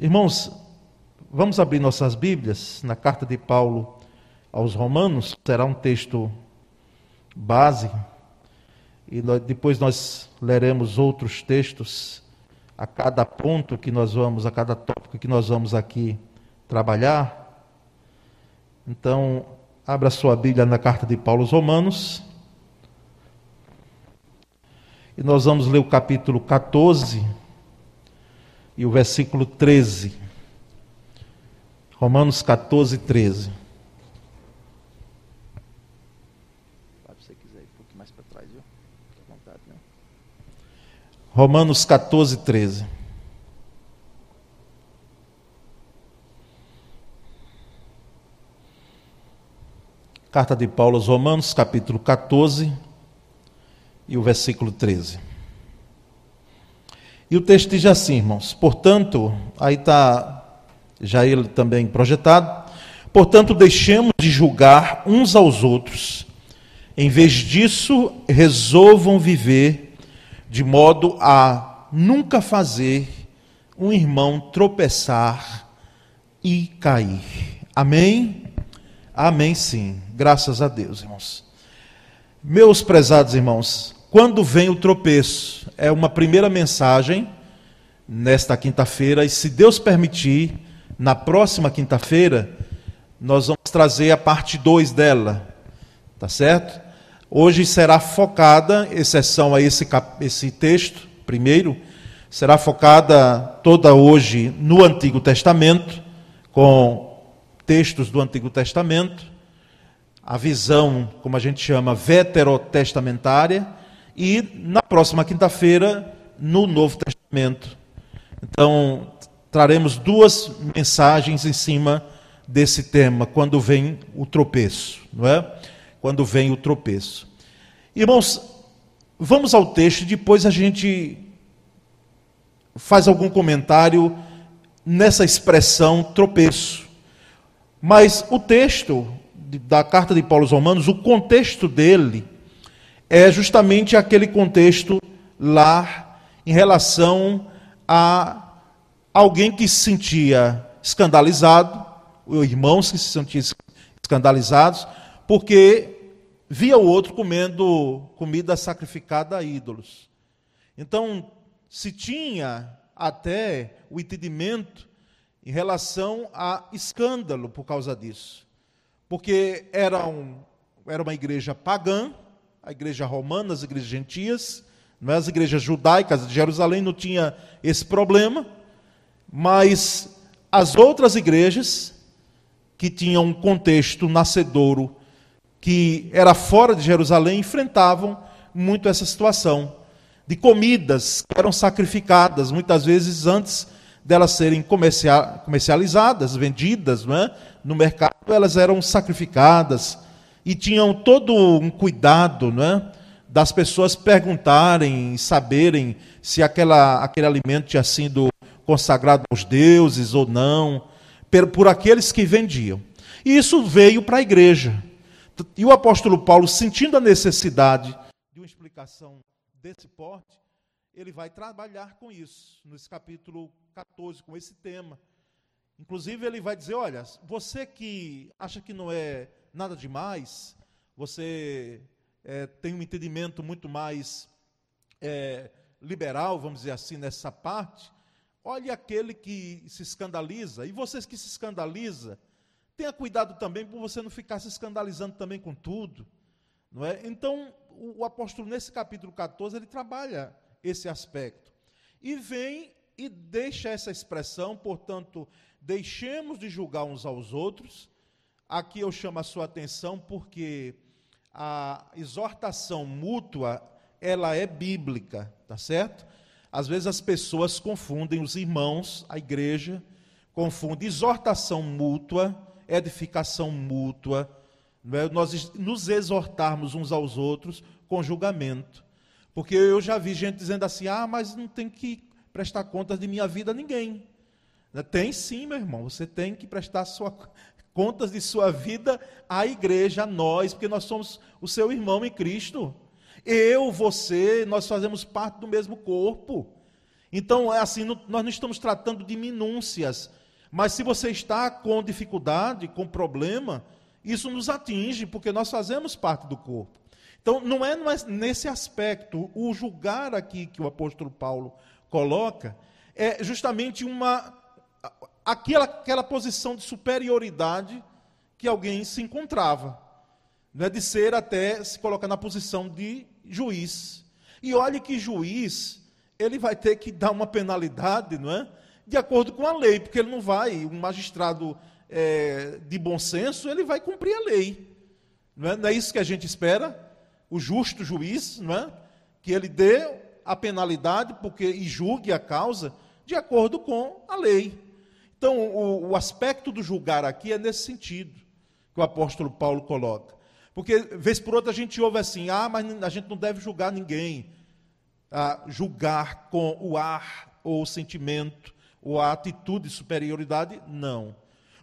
Irmãos, vamos abrir nossas Bíblias na carta de Paulo aos Romanos, será um texto base, e depois nós leremos outros textos a cada ponto que nós vamos, a cada tópico que nós vamos aqui trabalhar. Então, abra sua Bíblia na carta de Paulo aos Romanos. E nós vamos ler o capítulo 14 e o versículo 13. Romanos 14, 13. Romanos 14, 13. Carta de Paulo aos Romanos, capítulo 14 e o versículo 13. E o texto diz assim, irmãos: portanto, aí está já ele também projetado, portanto, deixemos de julgar uns aos outros, em vez disso, resolvam viver de modo a nunca fazer um irmão tropeçar e cair. Amém? Amém, sim. Graças a Deus, irmãos. Meus prezados irmãos, quando vem o tropeço, é uma primeira mensagem nesta quinta-feira, e se Deus permitir, na próxima quinta-feira, nós vamos trazer a parte 2 dela, tá certo? Hoje será focada, exceção a esse, esse texto, primeiro, será focada toda hoje no Antigo Testamento, com textos do Antigo Testamento, a visão, como a gente chama, veterotestamentária, e na próxima quinta-feira, no Novo Testamento. Então, traremos duas mensagens em cima desse tema, quando vem o tropeço, não é? quando vem o tropeço. Irmãos, vamos ao texto, depois a gente faz algum comentário nessa expressão tropeço. Mas o texto da carta de Paulo aos Romanos, o contexto dele é justamente aquele contexto lá em relação a alguém que se sentia escandalizado, irmãos que se sentiam escandalizados, porque via o outro comendo comida sacrificada a ídolos. Então, se tinha até o entendimento em relação a escândalo por causa disso. Porque era, um, era uma igreja pagã, a igreja romana, as igrejas gentias, não é? as igrejas judaicas de Jerusalém não tinha esse problema, mas as outras igrejas que tinham um contexto nascedouro que era fora de Jerusalém enfrentavam muito essa situação de comidas que eram sacrificadas, muitas vezes antes delas serem comercializadas, vendidas não é? no mercado, elas eram sacrificadas e tinham todo um cuidado não é? das pessoas perguntarem, saberem se aquela, aquele alimento tinha sido consagrado aos deuses ou não, por aqueles que vendiam. E isso veio para a igreja. E o apóstolo Paulo, sentindo a necessidade de uma explicação desse porte, ele vai trabalhar com isso, nesse capítulo 14, com esse tema. Inclusive, ele vai dizer: olha, você que acha que não é nada demais, você é, tem um entendimento muito mais é, liberal, vamos dizer assim, nessa parte, olhe aquele que se escandaliza, e vocês que se escandaliza, Tenha cuidado também para você não ficar se escandalizando também com tudo. Não é? Então, o, o apóstolo, nesse capítulo 14, ele trabalha esse aspecto. E vem e deixa essa expressão, portanto, deixemos de julgar uns aos outros. Aqui eu chamo a sua atenção porque a exortação mútua, ela é bíblica, tá certo? Às vezes as pessoas confundem os irmãos, a igreja, confundem exortação mútua edificação mútua, é? nós nos exortarmos uns aos outros com julgamento. Porque eu já vi gente dizendo assim: ah, mas não tem que prestar contas de minha vida a ninguém. Né? Tem sim, meu irmão, você tem que prestar sua, contas de sua vida à igreja, a nós, porque nós somos o seu irmão em Cristo. Eu, você, nós fazemos parte do mesmo corpo. Então, é assim, nós não estamos tratando de minúcias, mas se você está com dificuldade, com problema, isso nos atinge, porque nós fazemos parte do corpo. Então, não é nesse aspecto, o julgar aqui que o apóstolo Paulo coloca, é justamente uma aquela, aquela posição de superioridade que alguém se encontrava. Né, de ser até se colocar na posição de juiz. E olhe que juiz, ele vai ter que dar uma penalidade, não é? De acordo com a lei, porque ele não vai, um magistrado é, de bom senso, ele vai cumprir a lei. Não é? não é isso que a gente espera? O justo juiz, não é? Que ele dê a penalidade porque, e julgue a causa de acordo com a lei. Então, o, o aspecto do julgar aqui é nesse sentido que o apóstolo Paulo coloca. Porque, vez por outra, a gente ouve assim: ah, mas a gente não deve julgar ninguém. Ah, julgar com o ar, ou o sentimento, ou a atitude de superioridade, não.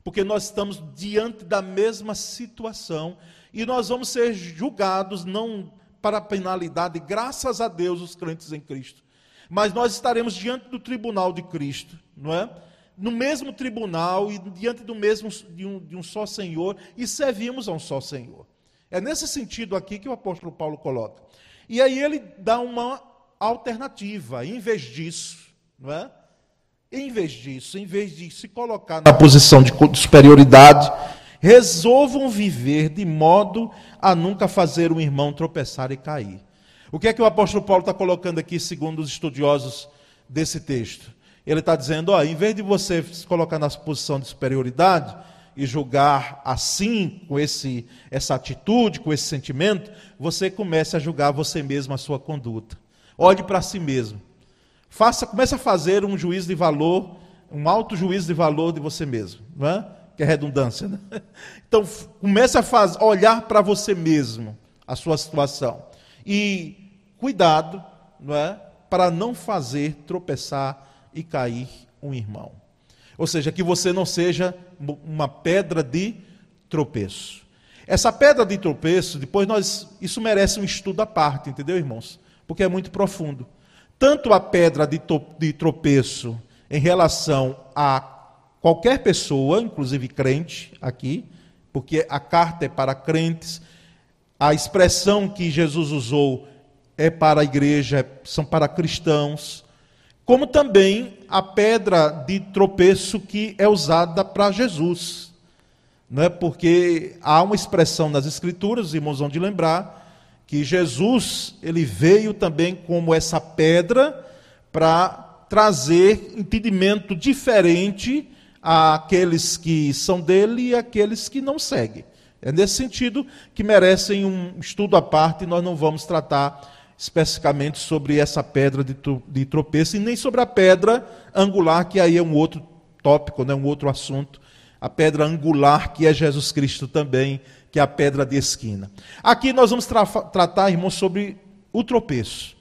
Porque nós estamos diante da mesma situação e nós vamos ser julgados não para penalidade, graças a Deus, os crentes em Cristo. Mas nós estaremos diante do tribunal de Cristo, não é? No mesmo tribunal e diante do mesmo de um, de um só Senhor e servimos a um só Senhor. É nesse sentido aqui que o apóstolo Paulo coloca. E aí ele dá uma alternativa, em vez disso, não é? Em vez disso, em vez de se colocar na posição de superioridade, resolvam viver de modo a nunca fazer um irmão tropeçar e cair. O que é que o apóstolo Paulo está colocando aqui, segundo os estudiosos desse texto? Ele está dizendo: ó, em vez de você se colocar na posição de superioridade e julgar assim, com esse, essa atitude, com esse sentimento, você comece a julgar você mesmo a sua conduta. Olhe para si mesmo. Faça, comece a fazer um juízo de valor, um alto juízo de valor de você mesmo, não é? Que é redundância, né? Então, comece a faz, olhar para você mesmo a sua situação. E cuidado, não é? Para não fazer tropeçar e cair um irmão. Ou seja, que você não seja uma pedra de tropeço. Essa pedra de tropeço, depois nós, isso merece um estudo à parte, entendeu, irmãos? Porque é muito profundo. Tanto a pedra de, de tropeço em relação a qualquer pessoa, inclusive crente aqui, porque a carta é para crentes, a expressão que Jesus usou é para a igreja, são para cristãos, como também a pedra de tropeço que é usada para Jesus. Não é porque há uma expressão nas escrituras, os irmãos vão de lembrar, que Jesus, ele veio também como essa pedra para trazer entendimento diferente àqueles que são dele e àqueles que não seguem. É nesse sentido que merecem um estudo à parte nós não vamos tratar especificamente sobre essa pedra de tropeço e nem sobre a pedra angular, que aí é um outro tópico, né, um outro assunto. A pedra angular, que é Jesus Cristo também, que é a pedra de esquina. Aqui nós vamos tra tratar, irmãos, sobre o tropeço.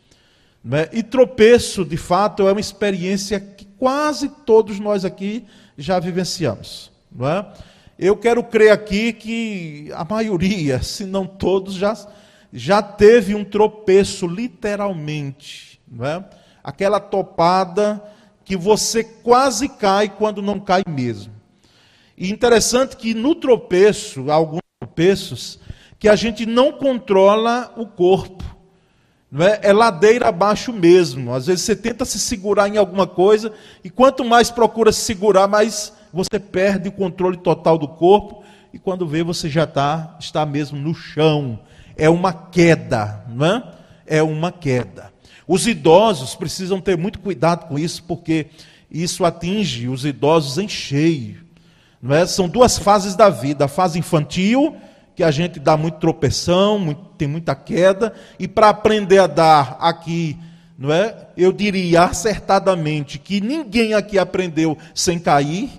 Né? E tropeço, de fato, é uma experiência que quase todos nós aqui já vivenciamos. Não é? Eu quero crer aqui que a maioria, se não todos, já já teve um tropeço, literalmente, não é? aquela topada que você quase cai quando não cai mesmo. E interessante que no tropeço, alguns tropeços, que a gente não controla o corpo. Não é? é ladeira abaixo mesmo. Às vezes você tenta se segurar em alguma coisa, e quanto mais procura se segurar, mais você perde o controle total do corpo, e quando vê, você já tá, está mesmo no chão é uma queda, não é? É uma queda. Os idosos precisam ter muito cuidado com isso, porque isso atinge os idosos em cheio. Não é? São duas fases da vida: a fase infantil, que a gente dá muito tropeção, muito, tem muita queda, e para aprender a dar aqui, não é? Eu diria acertadamente que ninguém aqui aprendeu sem cair,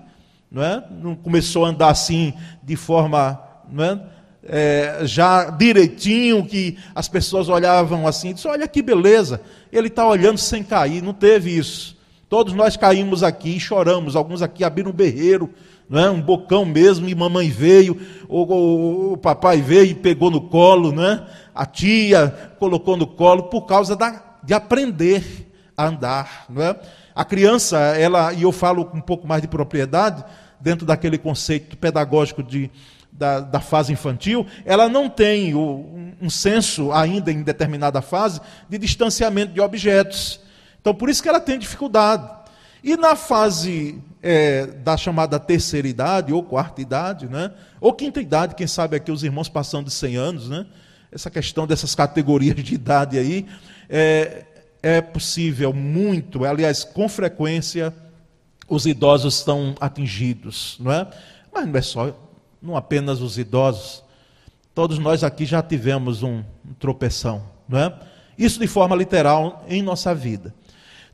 não é? Não começou a andar assim de forma, não é? É, já direitinho, que as pessoas olhavam assim, disse, olha que beleza, ele está olhando sem cair, não teve isso. Todos nós caímos aqui e choramos, alguns aqui abriram um berreiro, não é? um bocão mesmo, e mamãe veio, o, o, papai veio e pegou no colo, não é? a tia colocou no colo, por causa da, de aprender a andar, não é? A criança, ela, e eu falo com um pouco mais de propriedade, dentro daquele conceito pedagógico de, da, da fase infantil, ela não tem o, um senso, ainda em determinada fase, de distanciamento de objetos. Então, por isso que ela tem dificuldade. E na fase é, da chamada terceira idade, ou quarta idade, né? ou quinta idade, quem sabe aqui os irmãos passando de 100 anos, né? essa questão dessas categorias de idade aí, é, é possível muito, aliás, com frequência, os idosos estão atingidos, não é? Mas não é só, não apenas os idosos. Todos nós aqui já tivemos um, um tropeção, não é? Isso de forma literal em nossa vida.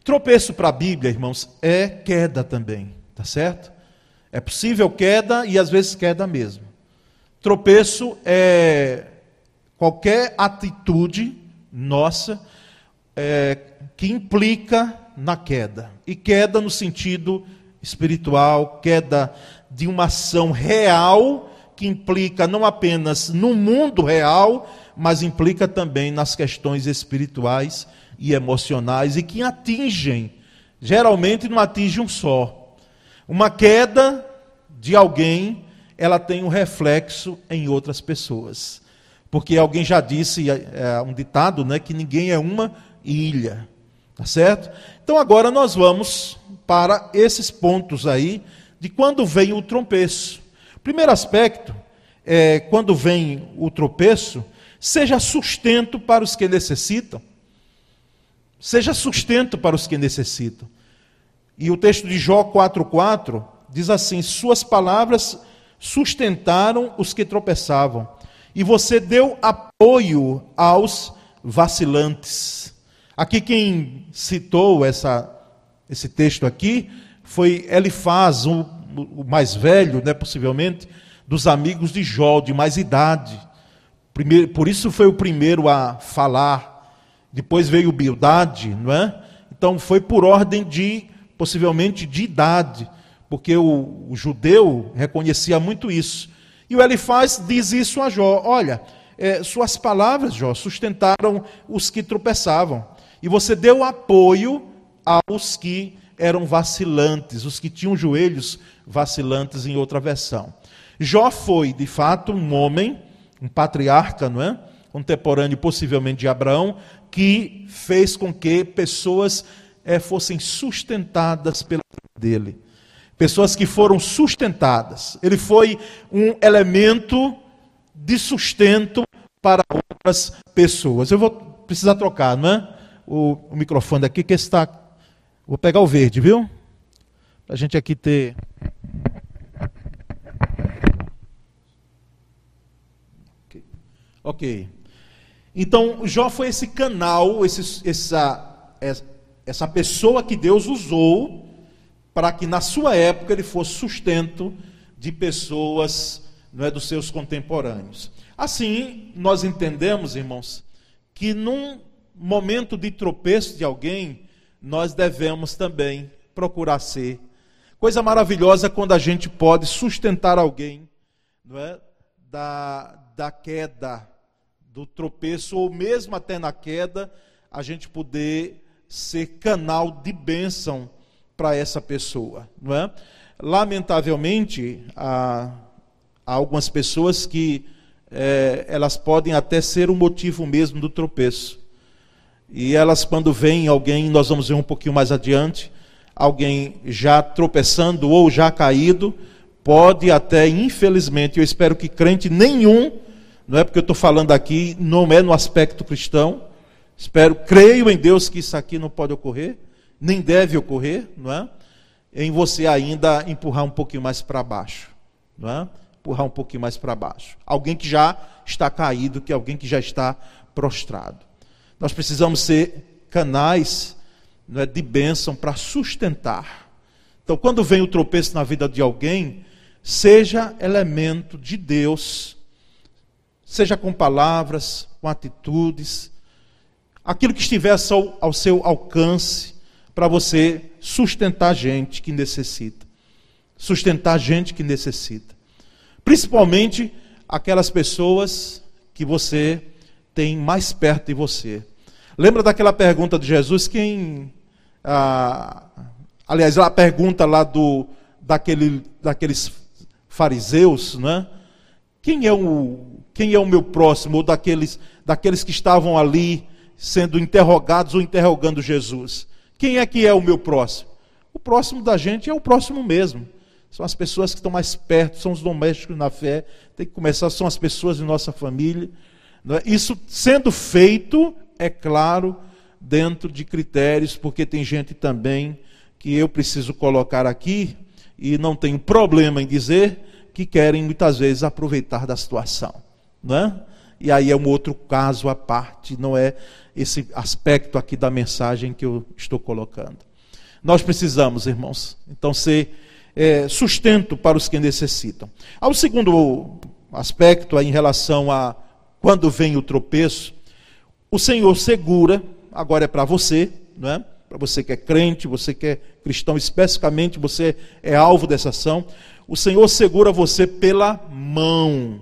Tropeço para a Bíblia, irmãos, é queda também, tá certo? É possível queda e às vezes queda mesmo. Tropeço é qualquer atitude nossa é, que implica na queda. E queda no sentido espiritual, queda de uma ação real que implica não apenas no mundo real, mas implica também nas questões espirituais e emocionais e que atingem, geralmente não atinge um só. Uma queda de alguém, ela tem um reflexo em outras pessoas. Porque alguém já disse, é, é um ditado, né, que ninguém é uma ilha. Tá certo? Então agora nós vamos para esses pontos aí de quando vem o tropeço. Primeiro aspecto é quando vem o tropeço, seja sustento para os que necessitam. Seja sustento para os que necessitam. E o texto de Jó 4:4 diz assim: Suas palavras sustentaram os que tropeçavam e você deu apoio aos vacilantes. Aqui quem citou essa, esse texto aqui foi Elifaz, o, o mais velho, né, possivelmente, dos amigos de Jó, de mais idade. Primeiro, por isso foi o primeiro a falar. Depois veio Bildade, não é? Então foi por ordem de, possivelmente, de idade, porque o, o judeu reconhecia muito isso. E o Elifaz diz isso a Jó: Olha, é, suas palavras, Jó, sustentaram os que tropeçavam. E você deu apoio aos que eram vacilantes, os que tinham joelhos vacilantes, em outra versão. Jó foi, de fato, um homem, um patriarca, não é? Contemporâneo, possivelmente, de Abraão, que fez com que pessoas é, fossem sustentadas pela dele pessoas que foram sustentadas. Ele foi um elemento de sustento para outras pessoas. Eu vou precisar trocar, não é? O, o microfone aqui que está. Vou pegar o verde, viu? Para a gente aqui ter. Ok. Então, Jó foi esse canal, esse, essa, essa pessoa que Deus usou para que na sua época ele fosse sustento de pessoas não é, dos seus contemporâneos. Assim, nós entendemos, irmãos, que num momento de tropeço de alguém, nós devemos também procurar ser. Coisa maravilhosa quando a gente pode sustentar alguém não é, da, da queda, do tropeço, ou mesmo até na queda, a gente poder ser canal de bênção para essa pessoa, não é? Lamentavelmente, há, há algumas pessoas que é, elas podem até ser o motivo mesmo do tropeço. E elas, quando veem alguém, nós vamos ver um pouquinho mais adiante, alguém já tropeçando ou já caído, pode até, infelizmente, eu espero que crente nenhum, não é porque eu estou falando aqui, não é no aspecto cristão, espero, creio em Deus que isso aqui não pode ocorrer, nem deve ocorrer, não é? Em você ainda empurrar um pouquinho mais para baixo, não é? Empurrar um pouquinho mais para baixo. Alguém que já está caído, que alguém que já está prostrado. Nós precisamos ser canais não é, de bênção para sustentar. Então, quando vem o tropeço na vida de alguém, seja elemento de Deus, seja com palavras, com atitudes, aquilo que estiver ao, ao seu alcance, para você sustentar gente que necessita. Sustentar gente que necessita. Principalmente aquelas pessoas que você tem mais perto de você. Lembra daquela pergunta de Jesus: quem, ah, aliás, a pergunta lá do, daquele, daqueles fariseus, né? Quem é o, quem é o meu próximo? Ou daqueles, daqueles que estavam ali sendo interrogados ou interrogando Jesus. Quem é que é o meu próximo? O próximo da gente é o próximo mesmo. São as pessoas que estão mais perto, são os domésticos na fé. Tem que começar, são as pessoas de nossa família. É? Isso sendo feito, é claro, dentro de critérios, porque tem gente também que eu preciso colocar aqui, e não tenho problema em dizer, que querem muitas vezes aproveitar da situação. Não é? E aí é um outro caso à parte, não é esse aspecto aqui da mensagem que eu estou colocando. Nós precisamos, irmãos, então ser é, sustento para os que necessitam. Um segundo aspecto em relação a quando vem o tropeço, o Senhor segura, agora é para você, não é? Para você que é crente, você que é cristão, especificamente você é alvo dessa ação. O Senhor segura você pela mão.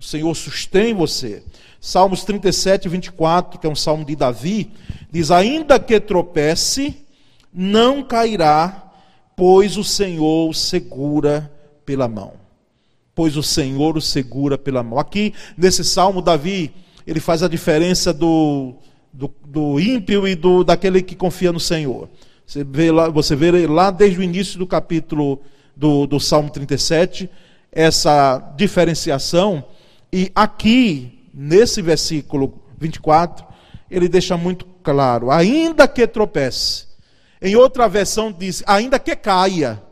O Senhor sustém você. Salmos 37, 24, que é um salmo de Davi, diz: Ainda que tropece, não cairá, pois o Senhor o segura pela mão. Pois o Senhor o segura pela mão. Aqui, nesse salmo, Davi, ele faz a diferença do, do, do ímpio e do, daquele que confia no Senhor. Você vê, lá, você vê lá desde o início do capítulo do, do Salmo 37, essa diferenciação, e aqui nesse versículo 24, ele deixa muito claro: ainda que tropece. Em outra versão diz: ainda que caia.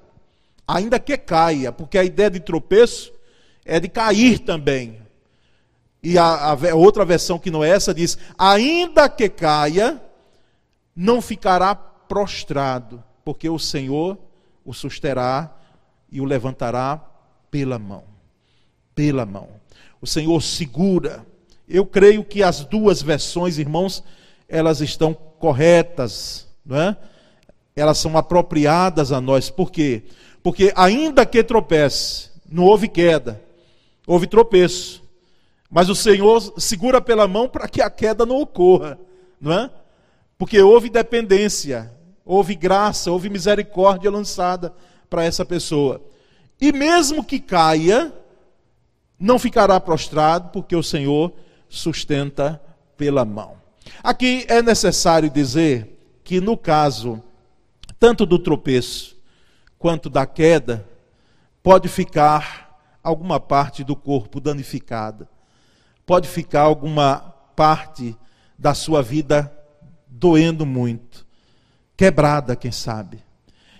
Ainda que caia, porque a ideia de tropeço é de cair também. E a, a outra versão que não é essa diz: ainda que caia, não ficará prostrado, porque o Senhor o susterá e o levantará pela mão. Pela mão. O Senhor segura eu creio que as duas versões, irmãos, elas estão corretas, não é? Elas são apropriadas a nós. Por quê? Porque ainda que tropece, não houve queda, houve tropeço. Mas o Senhor segura pela mão para que a queda não ocorra, não é? Porque houve dependência, houve graça, houve misericórdia lançada para essa pessoa. E mesmo que caia, não ficará prostrado, porque o Senhor sustenta pela mão. Aqui é necessário dizer que, no caso tanto do tropeço quanto da queda, pode ficar alguma parte do corpo danificada, pode ficar alguma parte da sua vida doendo muito, quebrada, quem sabe.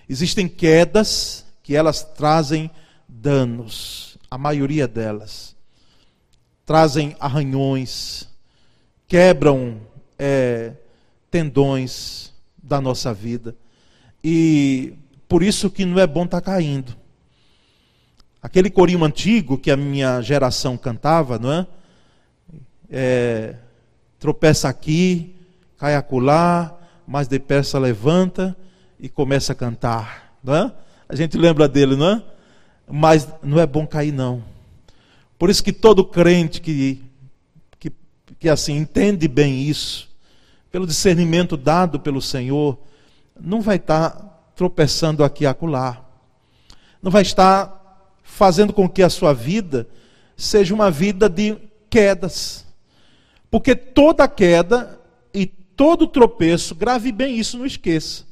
Existem quedas que elas trazem danos, a maioria delas trazem arranhões, quebram é, tendões da nossa vida. E por isso que não é bom estar tá caindo. Aquele corinho antigo que a minha geração cantava, não é? É tropeça aqui, cai acolá, mas depressa levanta e começa a cantar, não é? A gente lembra dele, não é? Mas não é bom cair não. Por isso que todo crente que, que, que assim entende bem isso, pelo discernimento dado pelo Senhor, não vai estar tropeçando aqui e acolá. Não vai estar fazendo com que a sua vida seja uma vida de quedas. Porque toda queda e todo tropeço, grave bem isso, não esqueça.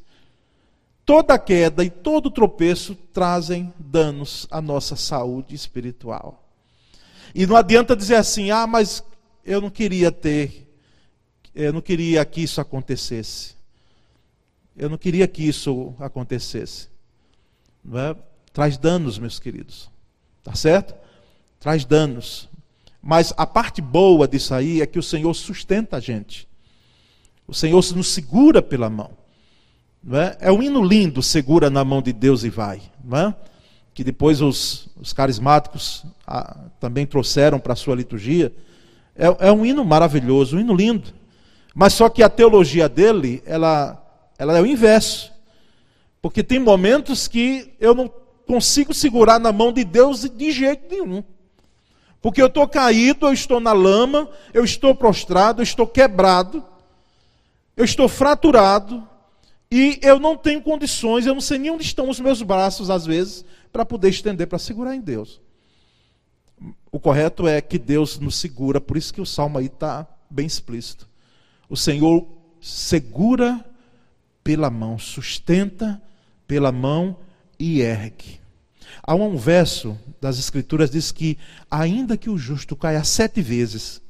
Toda queda e todo tropeço trazem danos à nossa saúde espiritual. E não adianta dizer assim, ah, mas eu não queria ter, eu não queria que isso acontecesse. Eu não queria que isso acontecesse. É? Traz danos, meus queridos. Tá certo? Traz danos. Mas a parte boa disso aí é que o Senhor sustenta a gente. O Senhor nos segura pela mão. Não é? é um hino lindo, segura na mão de Deus e vai. Não é? que depois os, os carismáticos ah, também trouxeram para a sua liturgia, é, é, um hino maravilhoso, um hino lindo. Mas só que a teologia dele, ela, ela é o inverso. Porque tem momentos que eu não consigo segurar na mão de Deus de jeito nenhum. Porque eu estou caído, eu estou na lama, eu estou prostrado, eu estou quebrado, eu estou fraturado, E eu não tenho condições, eu não sei nem onde estão os meus braços, às vezes, para poder estender, para segurar em Deus. O correto é que Deus nos segura, por isso que o salmo aí está bem explícito. O Senhor segura pela mão, sustenta pela mão e ergue. Há um verso das Escrituras diz que, ainda que o justo caia sete vezes,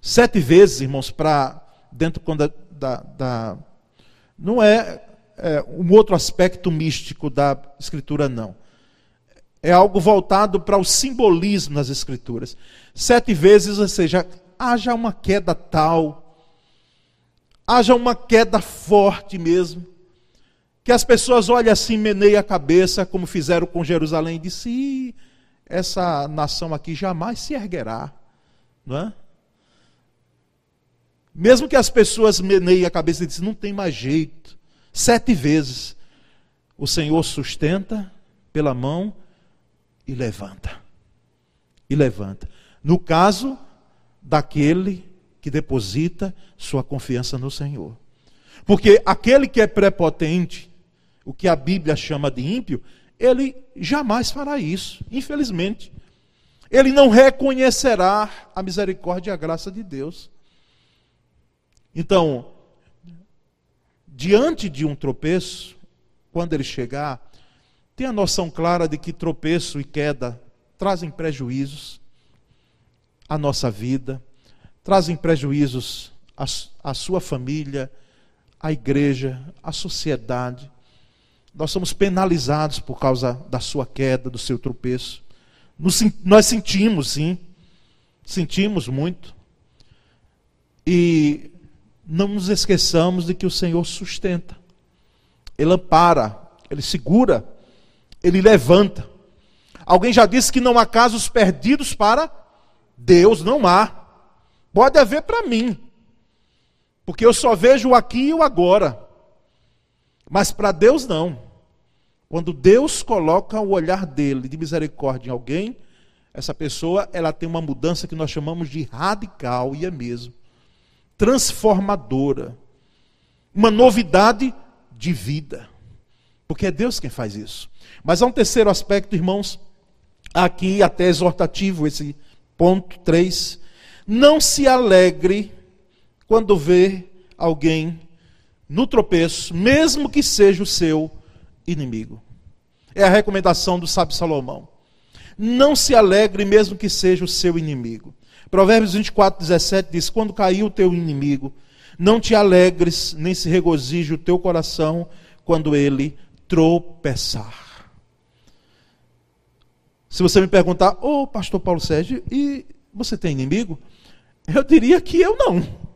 sete vezes, irmãos, para dentro da, da, da, Não é, é um outro aspecto místico da Escritura, não é algo voltado para o simbolismo nas Escrituras. Sete vezes, ou seja, haja uma queda tal, haja uma queda forte mesmo, que as pessoas olhem assim, meneiem a cabeça, como fizeram com Jerusalém, e disse, essa nação aqui jamais se erguerá, não é? Mesmo que as pessoas meneiem a cabeça e dizem, não tem mais jeito, sete vezes, o Senhor sustenta pela mão e levanta. E levanta. No caso daquele que deposita sua confiança no Senhor. Porque aquele que é prepotente, o que a Bíblia chama de ímpio, ele jamais fará isso, infelizmente. Ele não reconhecerá a misericórdia e a graça de Deus. Então, diante de um tropeço, quando ele chegar, Tenha noção clara de que tropeço e queda trazem prejuízos à nossa vida, trazem prejuízos à, à sua família, à igreja, à sociedade. Nós somos penalizados por causa da sua queda, do seu tropeço. Nos, nós sentimos, sim, sentimos muito. E não nos esqueçamos de que o Senhor sustenta, Ele ampara, Ele segura ele levanta. Alguém já disse que não há casos perdidos para Deus, não há. Pode haver para mim, porque eu só vejo o aqui e o agora. Mas para Deus não. Quando Deus coloca o olhar dele de misericórdia em alguém, essa pessoa ela tem uma mudança que nós chamamos de radical e é mesmo transformadora, uma novidade de vida. Porque é Deus quem faz isso. Mas há um terceiro aspecto, irmãos, aqui até exortativo, esse ponto 3. Não se alegre quando vê alguém no tropeço, mesmo que seja o seu inimigo. É a recomendação do sábio Salomão. Não se alegre mesmo que seja o seu inimigo. Provérbios 24, 17 diz: Quando caiu o teu inimigo, não te alegres, nem se regozije o teu coração quando ele tropeçar. Se você me perguntar, ô oh, pastor Paulo Sérgio, e você tem inimigo? Eu diria que eu não.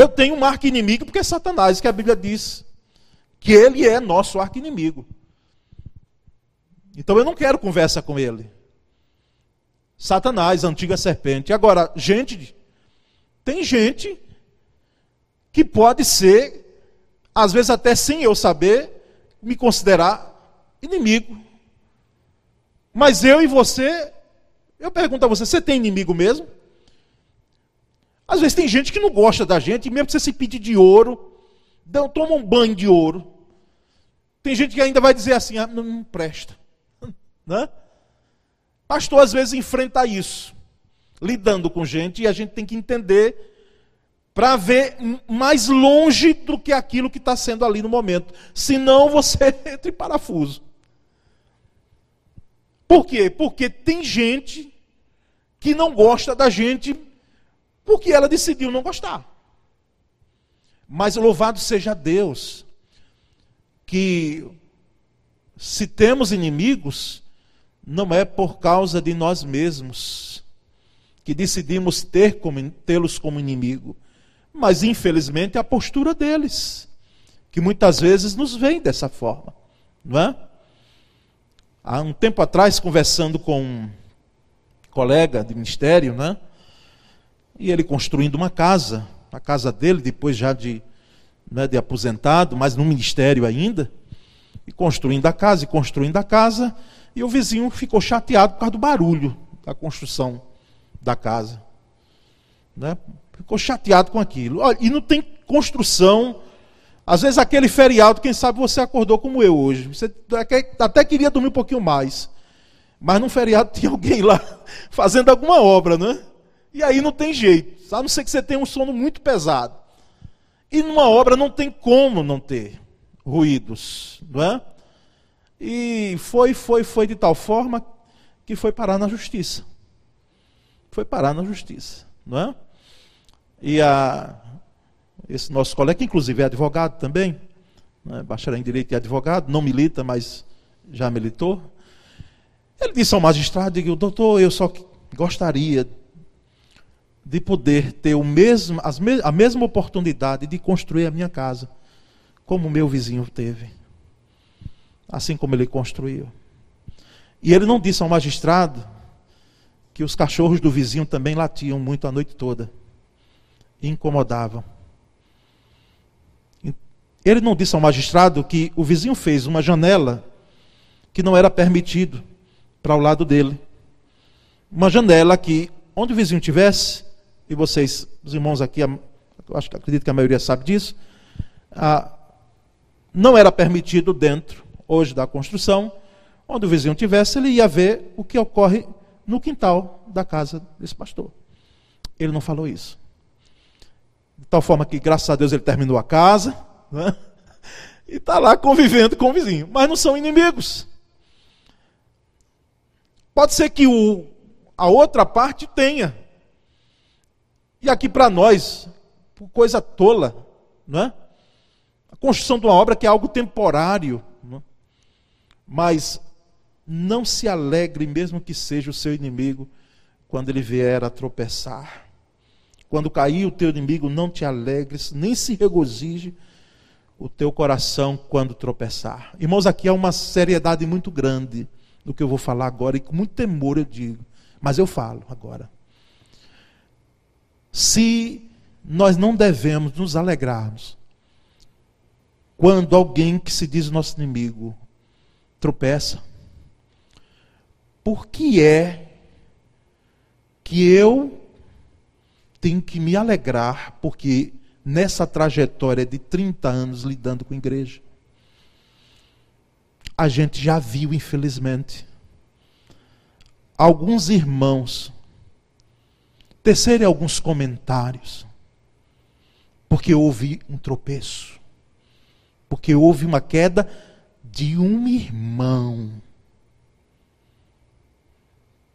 Eu tenho um arco-inimigo porque é Satanás, que a Bíblia diz que ele é nosso arco-inimigo. Então eu não quero conversa com ele. Satanás, antiga serpente. Agora, gente, tem gente que pode ser às vezes até sem eu saber, me considerar inimigo. Mas eu e você, eu pergunto a você, você tem inimigo mesmo? Às vezes tem gente que não gosta da gente, e mesmo que você se pede de ouro, toma um banho de ouro. Tem gente que ainda vai dizer assim, ah, não, não presta. Né? Pastor às vezes enfrenta isso, lidando com gente, e a gente tem que entender para ver mais longe do que aquilo que está sendo ali no momento. Senão você entra em parafuso. Por quê? Porque tem gente que não gosta da gente porque ela decidiu não gostar. Mas louvado seja Deus, que se temos inimigos, não é por causa de nós mesmos que decidimos ter tê-los como inimigo mas infelizmente é a postura deles, que muitas vezes nos vem dessa forma, não é? Há um tempo atrás, conversando com um colega de ministério, né? E ele construindo uma casa, a casa dele, depois já de, né, de aposentado, mas no ministério ainda, e construindo a casa, e construindo a casa, e o vizinho ficou chateado por causa do barulho da construção da casa. Né? Ficou chateado com aquilo. E não tem construção. Às vezes aquele feriado, quem sabe você acordou como eu hoje. Você até queria dormir um pouquinho mais. Mas num feriado tinha alguém lá fazendo alguma obra, né? E aí não tem jeito. A não ser que você tenha um sono muito pesado. E numa obra não tem como não ter ruídos, não é? E foi, foi, foi de tal forma que foi parar na justiça. Foi parar na justiça, não é? E a, esse nosso colega, que inclusive é advogado também, né, bacharel em direito e advogado, não milita, mas já militou. Ele disse ao magistrado, doutor, eu só gostaria de poder ter o mesmo, a mesma oportunidade de construir a minha casa, como o meu vizinho teve assim como ele construiu. E ele não disse ao magistrado que os cachorros do vizinho também latiam muito a noite toda e incomodavam. Ele não disse ao magistrado que o vizinho fez uma janela que não era permitido para o lado dele. Uma janela que, onde o vizinho tivesse, e vocês, os irmãos aqui, eu acho que acredito que a maioria sabe disso, ah, não era permitido dentro hoje da construção, onde o vizinho tivesse, ele ia ver o que ocorre no quintal da casa desse pastor. Ele não falou isso. De tal forma que, graças a Deus, ele terminou a casa né? e está lá convivendo com o vizinho. Mas não são inimigos. Pode ser que o, a outra parte tenha. E aqui para nós, coisa tola, não é? A construção de uma obra que é algo temporário, mas não se alegre, mesmo que seja o seu inimigo, quando ele vier a tropeçar. Quando cair o teu inimigo, não te alegres, nem se regozije o teu coração quando tropeçar. Irmãos, aqui há uma seriedade muito grande do que eu vou falar agora, e com muito temor eu digo, mas eu falo agora. Se nós não devemos nos alegrarmos quando alguém que se diz nosso inimigo tropeça. Por que é que eu tenho que me alegrar porque nessa trajetória de 30 anos lidando com a igreja, a gente já viu, infelizmente, alguns irmãos tecerem alguns comentários, porque houve um tropeço, porque houve uma queda de um irmão.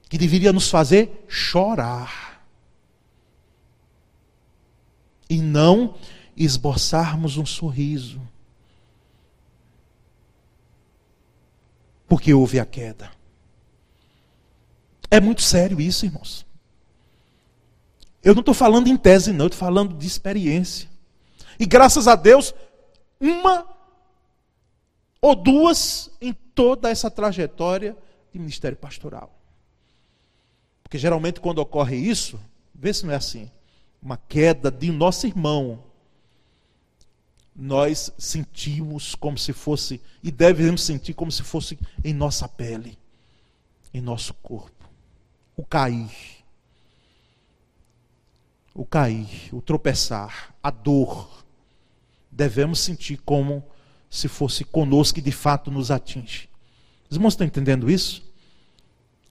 Que deveria nos fazer chorar. E não esboçarmos um sorriso, porque houve a queda. É muito sério isso, irmãos. Eu não estou falando em tese, não, eu estou falando de experiência. E graças a Deus, uma ou duas em toda essa trajetória de ministério pastoral. Porque geralmente quando ocorre isso, vê se não é assim, uma queda de nosso irmão, nós sentimos como se fosse, e devemos sentir como se fosse em nossa pele, em nosso corpo. O cair. O cair, o tropeçar, a dor. Devemos sentir como se fosse conosco e de fato nos atinge. Os irmãos estão entendendo isso?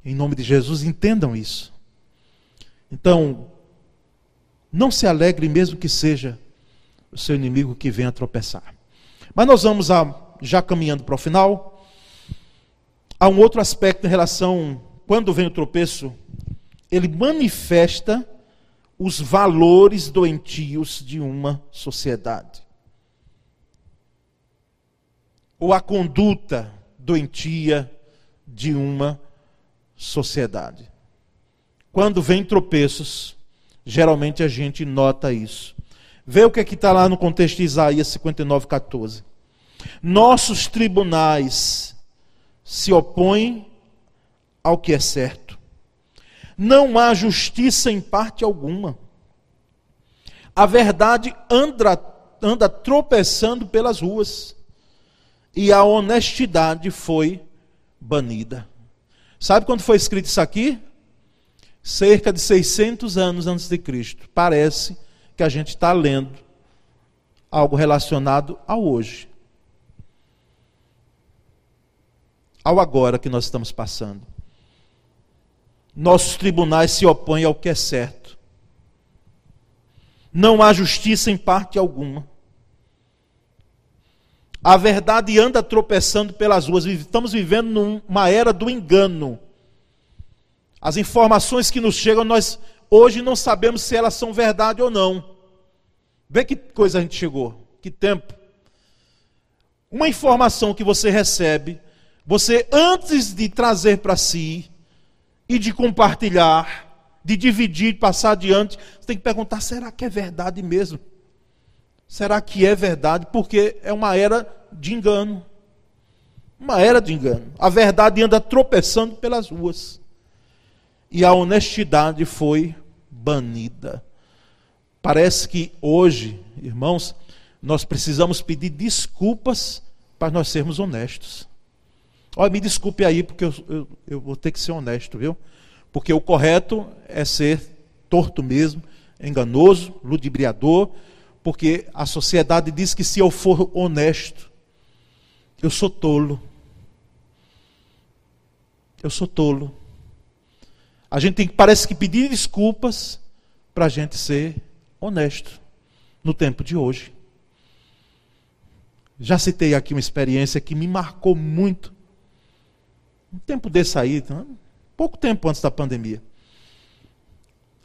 Em nome de Jesus, entendam isso. Então, não se alegre, mesmo que seja o seu inimigo que venha tropeçar. Mas nós vamos, a, já caminhando para o final, há um outro aspecto em relação, quando vem o tropeço, ele manifesta os valores doentios de uma sociedade ou a conduta doentia de uma sociedade. Quando vem tropeços, geralmente a gente nota isso. Vê o que é está lá no contexto de Isaías 59, 14. Nossos tribunais se opõem ao que é certo. Não há justiça em parte alguma. A verdade anda, anda tropeçando pelas ruas e a honestidade foi banida. Sabe quando foi escrito isso aqui? Cerca de 600 anos antes de Cristo. Parece que a gente está lendo algo relacionado ao hoje. Ao agora que nós estamos passando. Nossos tribunais se opõem ao que é certo. Não há justiça em parte alguma. A verdade anda tropeçando pelas ruas. Estamos vivendo numa era do engano. As informações que nos chegam, nós hoje não sabemos se elas são verdade ou não. Vê que coisa a gente chegou, que tempo. Uma informação que você recebe, você antes de trazer para si e de compartilhar, de dividir, passar adiante, você tem que perguntar: será que é verdade mesmo? Será que é verdade? Porque é uma era de engano. Uma era de engano. A verdade anda tropeçando pelas ruas. E a honestidade foi banida. Parece que hoje, irmãos, nós precisamos pedir desculpas para nós sermos honestos. Olha, me desculpe aí, porque eu, eu, eu, vou ter que ser honesto, viu? Porque o correto é ser torto mesmo, enganoso, ludibriador, porque a sociedade diz que se eu for honesto, eu sou tolo. Eu sou tolo. A gente tem, parece que pedir desculpas para a gente ser honesto no tempo de hoje. Já citei aqui uma experiência que me marcou muito. Um tempo desse aí, então, pouco tempo antes da pandemia.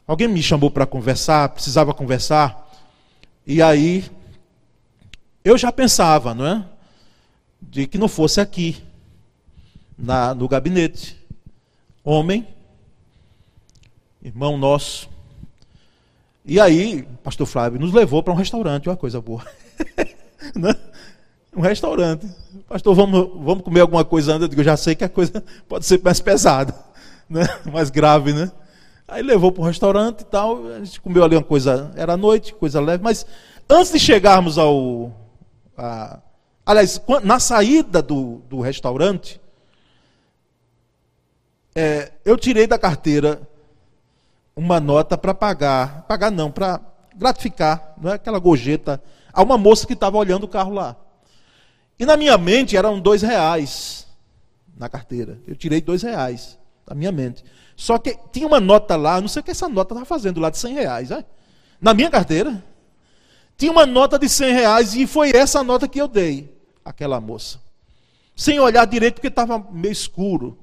Alguém me chamou para conversar, precisava conversar. E aí, eu já pensava, não é? De que não fosse aqui, na, no gabinete. Homem, irmão nosso, e aí, pastor Flávio nos levou para um restaurante, uma coisa boa. um restaurante. Pastor, vamos, vamos comer alguma coisa antes? Eu já sei que a coisa pode ser mais pesada, né? mais grave, né? Aí levou para um restaurante e tal, a gente comeu ali uma coisa, era noite, coisa leve, mas antes de chegarmos ao. A, aliás, na saída do, do restaurante, é, eu tirei da carteira uma nota para pagar, pagar não, para gratificar, não é aquela gorjeta, a uma moça que estava olhando o carro lá. E na minha mente eram dois reais na carteira. Eu tirei dois reais da minha mente. Só que tinha uma nota lá, não sei o que essa nota estava fazendo lá de cem reais. É? Na minha carteira. Tinha uma nota de cem reais e foi essa nota que eu dei àquela moça. Sem olhar direito porque estava meio escuro.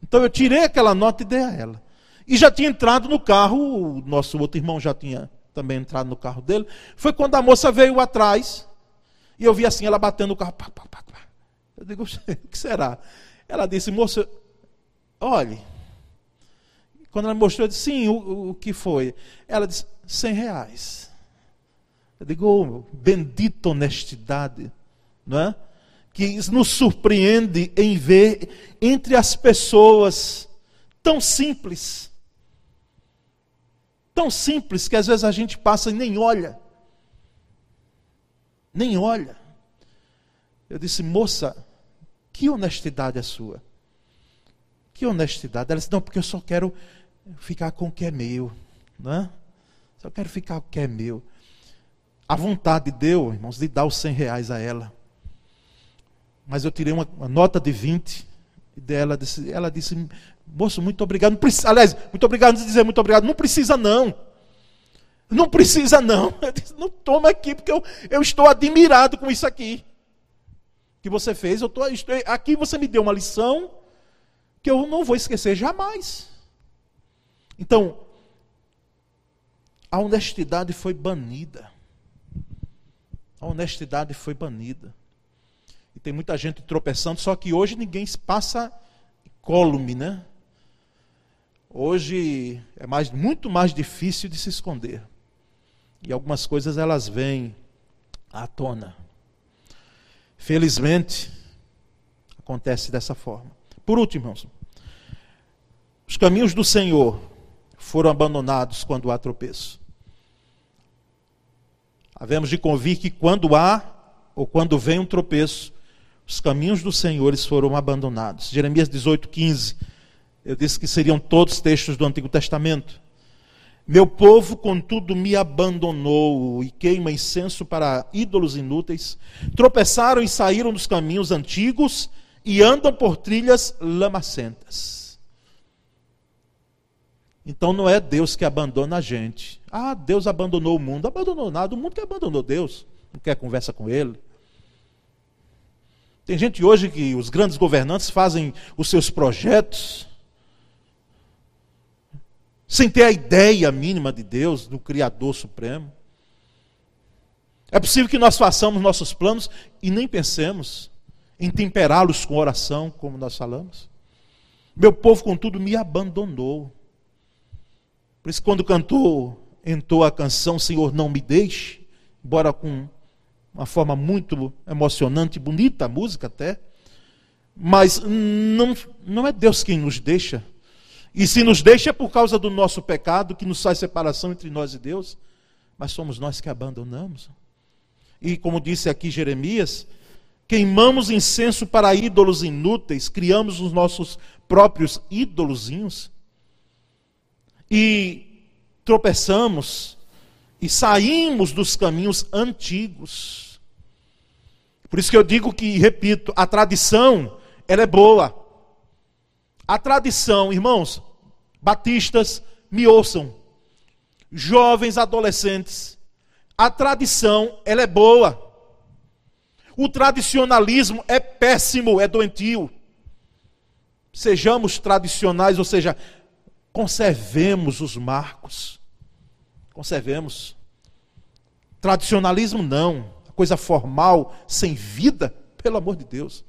Então eu tirei aquela nota e dei a ela. E já tinha entrado no carro, o nosso outro irmão já tinha também entrado no carro dele. Foi quando a moça veio atrás, e eu vi assim, ela batendo no carro. Pá, pá, pá, eu digo, o que será? Ela disse, moça, olhe. Quando ela mostrou, eu disse, sim, o, o que foi? Ela disse, cem reais. Eu digo, oh, bendita honestidade, não é? Que nos surpreende em ver entre as pessoas tão simples tão simples que às vezes a gente passa e nem olha. Nem olha. Eu disse, moça, que honestidade é sua? Que honestidade? Ela disse, não, porque eu só quero ficar com o que é meu. Né? Só quero ficar com o que é meu. A vontade deu, irmãos, de dar os 100 reais a ela. Mas eu tirei uma, uma nota de 20 e dela disse, ela disse, Moço, muito obrigado. Não precisa, aliás, muito obrigado, não dizer muito obrigado. Não precisa, não. Não precisa, não. Eu disse, não toma aqui, porque eu, eu estou admirado com isso aqui. Que você fez. Eu tô, estou, aqui você me deu uma lição que eu não vou esquecer jamais. Então, a honestidade foi banida. A honestidade foi banida. E tem muita gente tropeçando, só que hoje ninguém passa colume, né? Hoje é mais, muito mais difícil de se esconder. E algumas coisas elas vêm à tona. Felizmente, acontece dessa forma. Por último, irmãos, os caminhos do Senhor foram abandonados quando há tropeço. Havemos de convir que quando há ou quando vem um tropeço, os caminhos do Senhor foram abandonados. Jeremias 18, 15 eu disse que seriam todos textos do Antigo Testamento. Meu povo, contudo, me abandonou e queima incenso para ídolos inúteis. Tropeçaram e saíram dos caminhos antigos e andam por trilhas lamacentas. Então não é Deus que abandona a gente. Ah, Deus abandonou o mundo. Abandonou nada. O mundo que abandonou Deus. Não quer conversa com Ele. Tem gente hoje que os grandes governantes fazem os seus projetos sem ter a ideia mínima de Deus, do Criador Supremo. É possível que nós façamos nossos planos e nem pensemos em temperá-los com oração, como nós falamos. Meu povo, contudo, me abandonou. Por isso, quando cantou, entrou a canção Senhor, não me deixe, embora com uma forma muito emocionante, bonita a música até, mas não, não é Deus quem nos deixa, e se nos deixa é por causa do nosso pecado, que nos faz separação entre nós e Deus, mas somos nós que abandonamos. E como disse aqui Jeremias, queimamos incenso para ídolos inúteis, criamos os nossos próprios ídolozinhos, e tropeçamos, e saímos dos caminhos antigos. Por isso que eu digo que, repito, a tradição, ela é boa. A tradição, irmãos, batistas, me ouçam. Jovens adolescentes, a tradição, ela é boa. O tradicionalismo é péssimo, é doentio. Sejamos tradicionais, ou seja, conservemos os marcos. Conservemos. Tradicionalismo não, coisa formal, sem vida, pelo amor de Deus.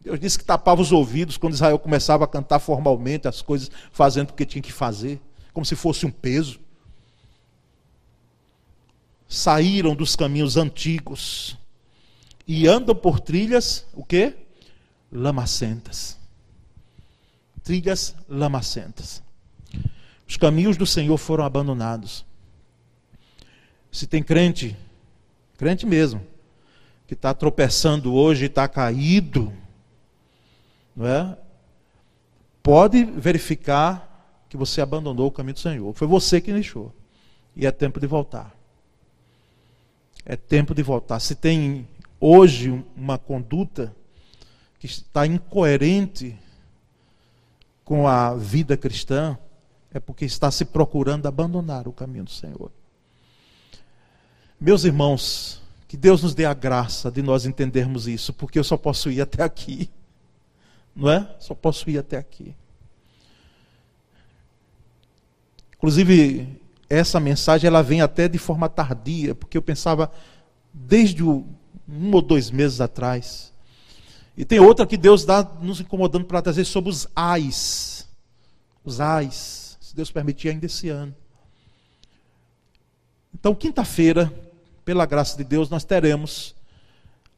Deus disse que tapava os ouvidos quando Israel começava a cantar formalmente as coisas, fazendo o que tinha que fazer, como se fosse um peso. Saíram dos caminhos antigos e andam por trilhas, o quê? Lamacentas. Trilhas lamacentas. Os caminhos do Senhor foram abandonados. Se tem crente, crente mesmo, que está tropeçando hoje, está caído, não é? Pode verificar que você abandonou o caminho do Senhor. Foi você que deixou. E é tempo de voltar. É tempo de voltar. Se tem hoje uma conduta que está incoerente com a vida cristã, é porque está se procurando abandonar o caminho do Senhor. Meus irmãos, que Deus nos dê a graça de nós entendermos isso, porque eu só posso ir até aqui não é? Só posso ir até aqui. Inclusive, essa mensagem ela vem até de forma tardia, porque eu pensava desde um ou dois meses atrás. E tem outra que Deus está nos incomodando para trazer sobre os ais. Os ais, se Deus permitir, ainda esse ano. Então, quinta-feira, pela graça de Deus, nós teremos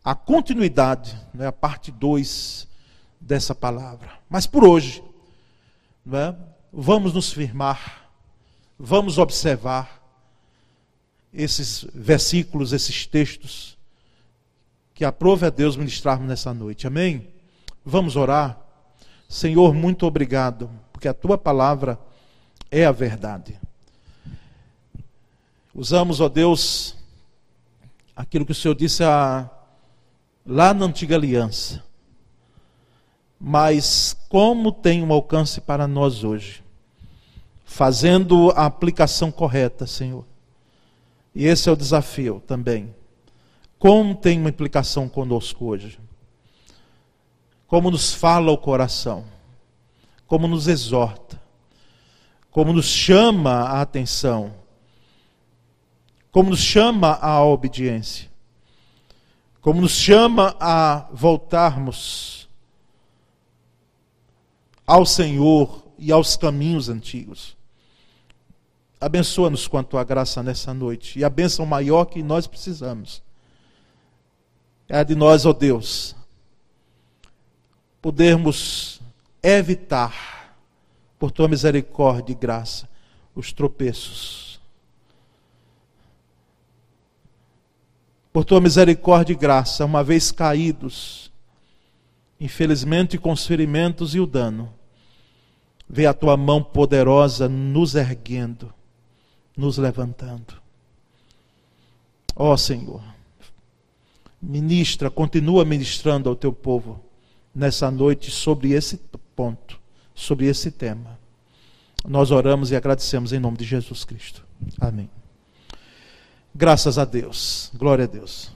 a continuidade, né, a parte 2 dessa palavra. Mas por hoje, é? vamos nos firmar, vamos observar esses versículos, esses textos, que aprove a Deus ministrarmos nessa noite. Amém? Vamos orar. Senhor, muito obrigado, porque a tua palavra é a verdade. Usamos, ó Deus, aquilo que o Senhor disse a, lá na antiga aliança mas como tem um alcance para nós hoje? Fazendo a aplicação correta, Senhor. E esse é o desafio também. Como tem uma implicação conosco hoje? Como nos fala o coração? Como nos exorta? Como nos chama a atenção? Como nos chama à obediência? Como nos chama a voltarmos ao Senhor e aos caminhos antigos. Abençoa-nos com a tua graça nessa noite. E a bênção maior que nós precisamos é a de nós, ó oh Deus, podermos evitar, por tua misericórdia e graça, os tropeços. Por tua misericórdia e graça, uma vez caídos, infelizmente com os ferimentos e o dano, Vê a tua mão poderosa nos erguendo, nos levantando. Ó oh, Senhor, ministra, continua ministrando ao teu povo nessa noite sobre esse ponto, sobre esse tema. Nós oramos e agradecemos em nome de Jesus Cristo. Amém. Graças a Deus. Glória a Deus.